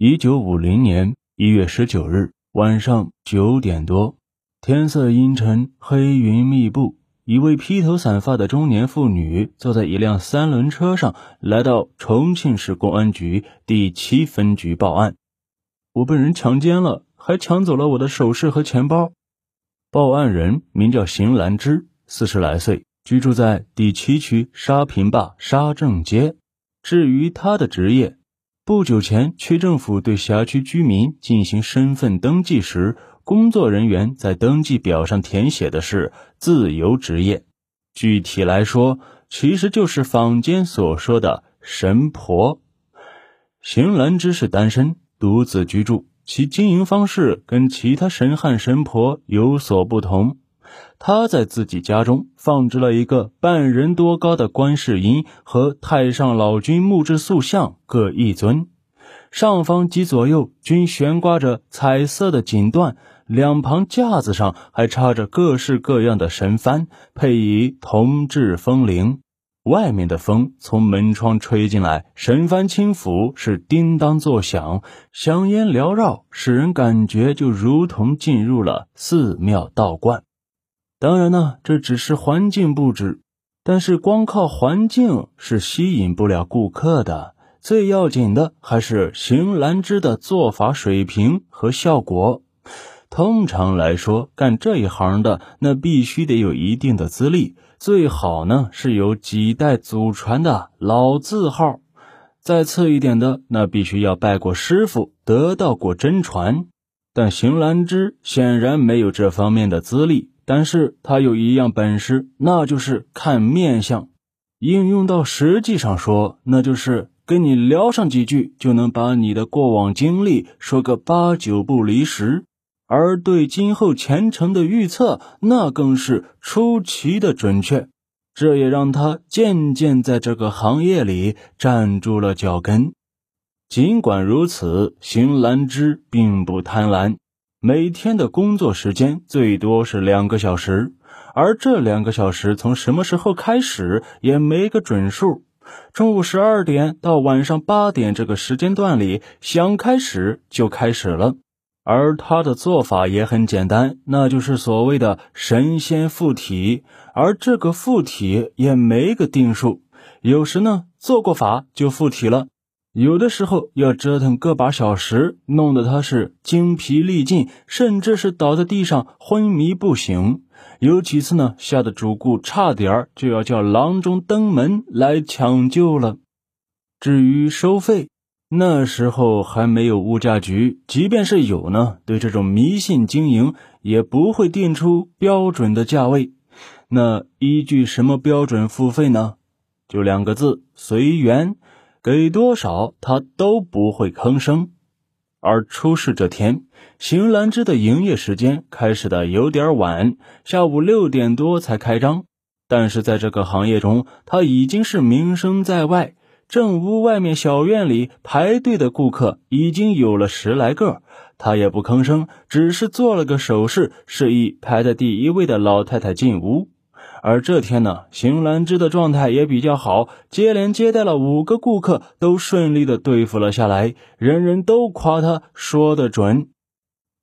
一九五零年一月十九日晚上九点多，天色阴沉，黑云密布。一位披头散发的中年妇女坐在一辆三轮车上，来到重庆市公安局第七分局报案：“我被人强奸了，还抢走了我的首饰和钱包。”报案人名叫邢兰芝，四十来岁，居住在第七区沙坪坝沙正街。至于她的职业，不久前，区政府对辖区居民进行身份登记时，工作人员在登记表上填写的是自由职业。具体来说，其实就是坊间所说的神婆。邢兰芝是单身，独自居住，其经营方式跟其他神汉神婆有所不同。他在自己家中放置了一个半人多高的观世音和太上老君木质塑像各一尊，上方及左右均悬挂着彩色的锦缎，两旁架子上还插着各式各样的神幡，配以铜制风铃。外面的风从门窗吹进来，神幡轻抚是叮当作响，香烟缭绕，使人感觉就如同进入了寺庙道观。当然呢，这只是环境布置，但是光靠环境是吸引不了顾客的。最要紧的还是邢兰芝的做法水平和效果。通常来说，干这一行的那必须得有一定的资历，最好呢是有几代祖传的老字号。再次一点的，那必须要拜过师傅，得到过真传。但邢兰芝显然没有这方面的资历。但是他有一样本事，那就是看面相。应用到实际上说，那就是跟你聊上几句，就能把你的过往经历说个八九不离十。而对今后前程的预测，那更是出奇的准确。这也让他渐渐在这个行业里站住了脚跟。尽管如此，邢兰芝并不贪婪。每天的工作时间最多是两个小时，而这两个小时从什么时候开始也没个准数。中午十二点到晚上八点这个时间段里，想开始就开始了。而他的做法也很简单，那就是所谓的神仙附体。而这个附体也没个定数，有时呢做过法就附体了。有的时候要折腾个把小时，弄得他是精疲力尽，甚至是倒在地上昏迷不醒。有几次呢，吓得主顾差点就要叫郎中登门来抢救了。至于收费，那时候还没有物价局，即便是有呢，对这种迷信经营也不会定出标准的价位。那依据什么标准付费呢？就两个字：随缘。给多少他都不会吭声。而出事这天，邢兰芝的营业时间开始的有点晚，下午六点多才开张。但是在这个行业中，他已经是名声在外。正屋外面小院里排队的顾客已经有了十来个，他也不吭声，只是做了个手势，示意排在第一位的老太太进屋。而这天呢，邢兰芝的状态也比较好，接连接待了五个顾客，都顺利的对付了下来，人人都夸他说的准。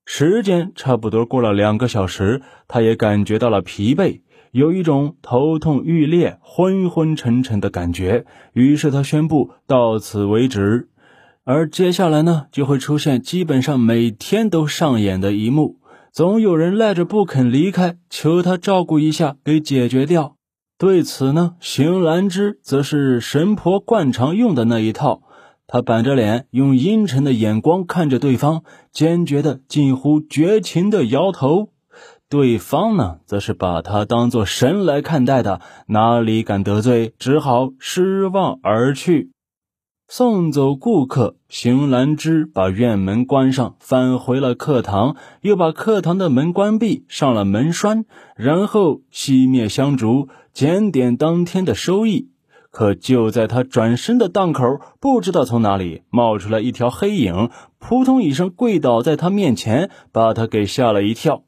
时间差不多过了两个小时，他也感觉到了疲惫，有一种头痛欲裂、昏昏沉沉的感觉。于是他宣布到此为止。而接下来呢，就会出现基本上每天都上演的一幕。总有人赖着不肯离开，求他照顾一下，给解决掉。对此呢，邢兰芝则是神婆惯常用的那一套，她板着脸，用阴沉的眼光看着对方，坚决的、近乎绝情的摇头。对方呢，则是把他当做神来看待的，哪里敢得罪，只好失望而去。送走顾客，邢兰芝把院门关上，返回了课堂，又把课堂的门关闭，上了门栓，然后熄灭香烛，检点当天的收益。可就在他转身的档口，不知道从哪里冒出来一条黑影，扑通一声跪倒在他面前，把他给吓了一跳。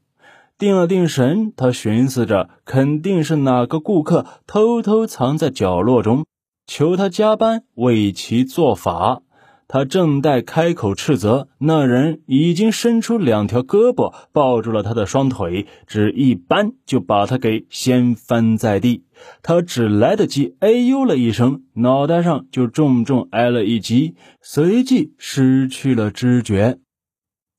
定了定神，他寻思着，肯定是哪个顾客偷偷藏在角落中。求他加班为其做法，他正待开口斥责，那人已经伸出两条胳膊抱住了他的双腿，只一扳就把他给掀翻在地。他只来得及哎呦了一声，脑袋上就重重挨了一击，随即失去了知觉。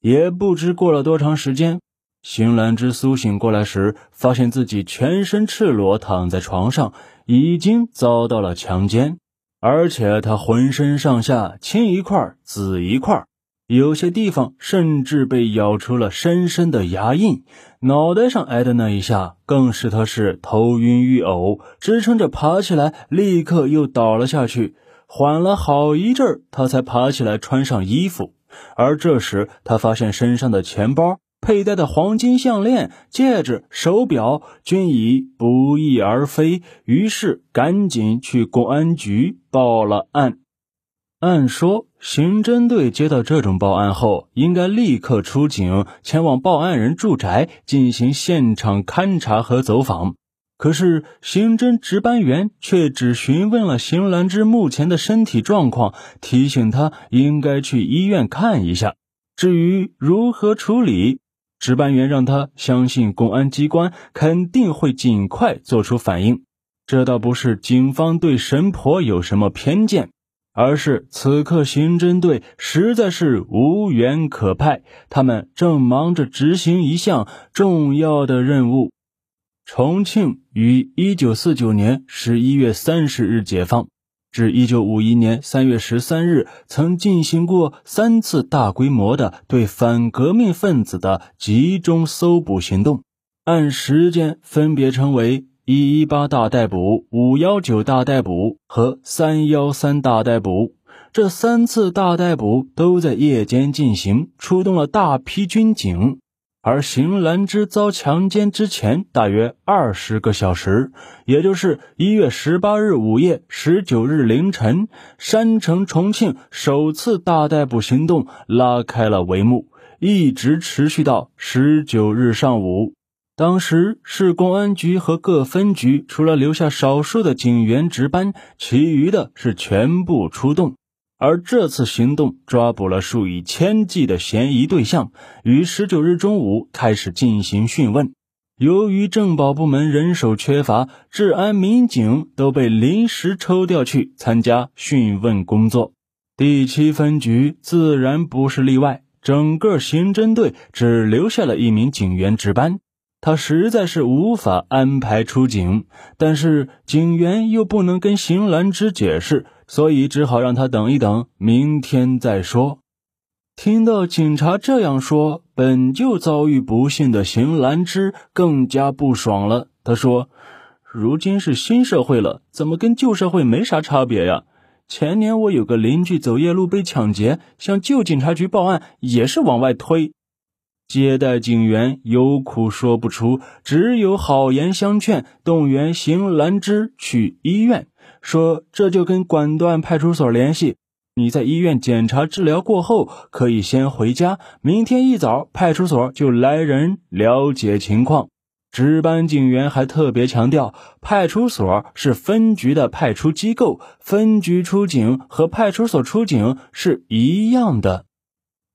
也不知过了多长时间，邢兰芝苏醒过来时，发现自己全身赤裸躺在床上，已经遭到了强奸。而且他浑身上下青一块紫一块，有些地方甚至被咬出了深深的牙印。脑袋上挨的那一下，更使他是头晕欲呕，支撑着爬起来，立刻又倒了下去。缓了好一阵儿，他才爬起来穿上衣服。而这时，他发现身上的钱包。佩戴的黄金项链、戒指、手表均已不翼而飞，于是赶紧去公安局报了案。按说，刑侦队接到这种报案后，应该立刻出警，前往报案人住宅进行现场勘查和走访。可是，刑侦值班员却只询问了邢兰芝目前的身体状况，提醒她应该去医院看一下。至于如何处理，值班员让他相信公安机关肯定会尽快做出反应，这倒不是警方对神婆有什么偏见，而是此刻刑侦队实在是无缘可派，他们正忙着执行一项重要的任务。重庆于一九四九年十一月三十日解放。至一九五一年三月十三日，曾进行过三次大规模的对反革命分子的集中搜捕行动，按时间分别称为“一一八大逮捕”“五幺九大逮捕”和“三幺三大逮捕”。这三次大逮捕都在夜间进行，出动了大批军警。而邢兰芝遭强奸之前大约二十个小时，也就是一月十八日午夜、十九日凌晨，山城重庆首次大逮捕行动拉开了帷幕，一直持续到十九日上午。当时市公安局和各分局除了留下少数的警员值班，其余的是全部出动。而这次行动抓捕了数以千计的嫌疑对象，于十九日中午开始进行讯问。由于政保部门人手缺乏，治安民警都被临时抽调去参加讯问工作。第七分局自然不是例外，整个刑侦队只留下了一名警员值班。他实在是无法安排出警，但是警员又不能跟邢兰芝解释。所以只好让他等一等，明天再说。听到警察这样说，本就遭遇不幸的邢兰芝更加不爽了。他说：“如今是新社会了，怎么跟旧社会没啥差别呀？前年我有个邻居走夜路被抢劫，向旧警察局报案，也是往外推。”接待警员有苦说不出，只有好言相劝，动员邢兰芝去医院。说这就跟管段派出所联系，你在医院检查治疗过后，可以先回家。明天一早，派出所就来人了解情况。值班警员还特别强调，派出所是分局的派出机构，分局出警和派出所出警是一样的。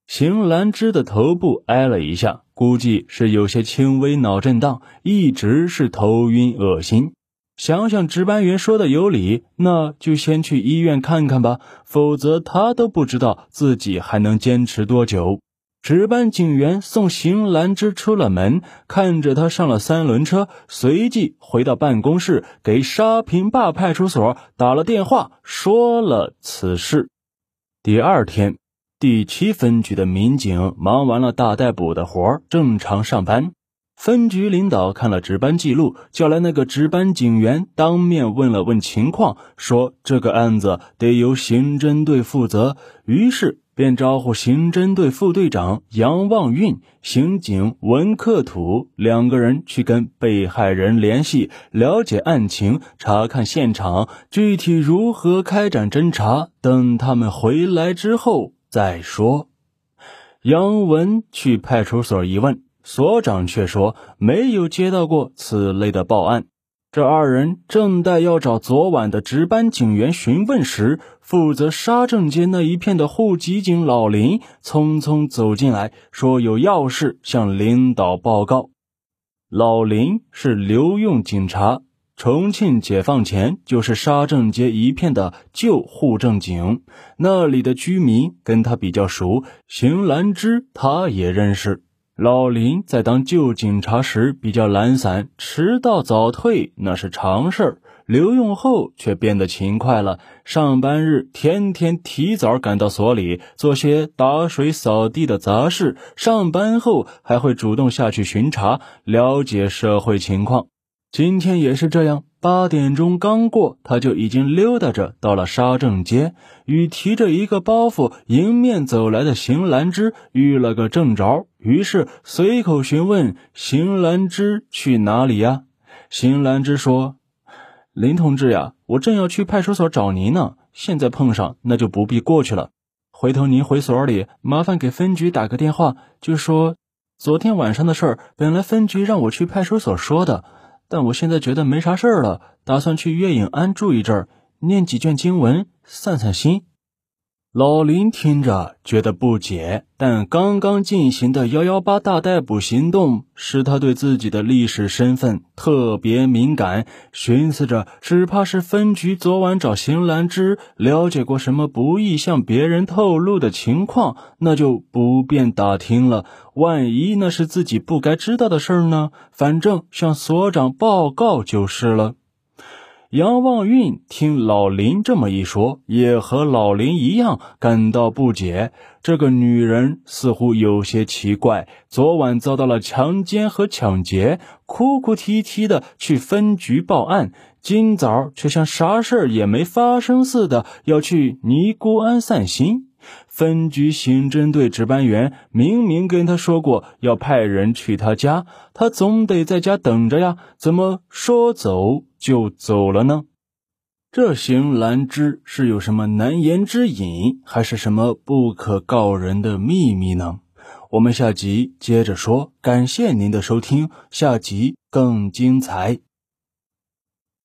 邢兰芝的头部挨了一下，估计是有些轻微脑震荡，一直是头晕恶心。想想值班员说的有理，那就先去医院看看吧。否则他都不知道自己还能坚持多久。值班警员送邢兰芝出了门，看着他上了三轮车，随即回到办公室，给沙坪坝派出所打了电话，说了此事。第二天，第七分局的民警忙完了大逮捕的活正常上班。分局领导看了值班记录，叫来那个值班警员，当面问了问情况，说这个案子得由刑侦队负责，于是便招呼刑侦队副队长杨望运、刑警文克土两个人去跟被害人联系，了解案情，查看现场，具体如何开展侦查，等他们回来之后再说。杨文去派出所一问。所长却说没有接到过此类的报案。这二人正待要找昨晚的值班警员询问时，负责沙正街那一片的户籍警老林匆匆走进来，说有要事向领导报告。老林是留用警察。重庆解放前就是沙正街一片的旧户政警，那里的居民跟他比较熟，邢兰芝他也认识。老林在当旧警察时比较懒散，迟到早退那是常事儿。留用后却变得勤快了，上班日天天提早赶到所里做些打水扫地的杂事，上班后还会主动下去巡查，了解社会情况。今天也是这样，八点钟刚过，他就已经溜达着到了沙正街，与提着一个包袱迎面走来的邢兰芝遇了个正着，于是随口询问邢兰芝去哪里呀？邢兰芝说：“林同志呀，我正要去派出所找您呢，现在碰上，那就不必过去了。回头您回所里，麻烦给分局打个电话，就说昨天晚上的事儿，本来分局让我去派出所说的。”但我现在觉得没啥事儿了，打算去月影庵住一阵儿，念几卷经文，散散心。老林听着觉得不解，但刚刚进行的幺幺八大逮捕行动使他对自己的历史身份特别敏感，寻思着只怕是分局昨晚找邢兰芝了解过什么不易向别人透露的情况，那就不便打听了。万一那是自己不该知道的事儿呢？反正向所长报告就是了。杨望运听老林这么一说，也和老林一样感到不解。这个女人似乎有些奇怪，昨晚遭到了强奸和抢劫，哭哭啼啼的去分局报案，今早却像啥事儿也没发生似的要去尼姑庵散心。分局刑侦队值班员明明跟他说过要派人去他家，他总得在家等着呀，怎么说走就走了呢？这邢兰芝是有什么难言之隐，还是什么不可告人的秘密呢？我们下集接着说。感谢您的收听，下集更精彩。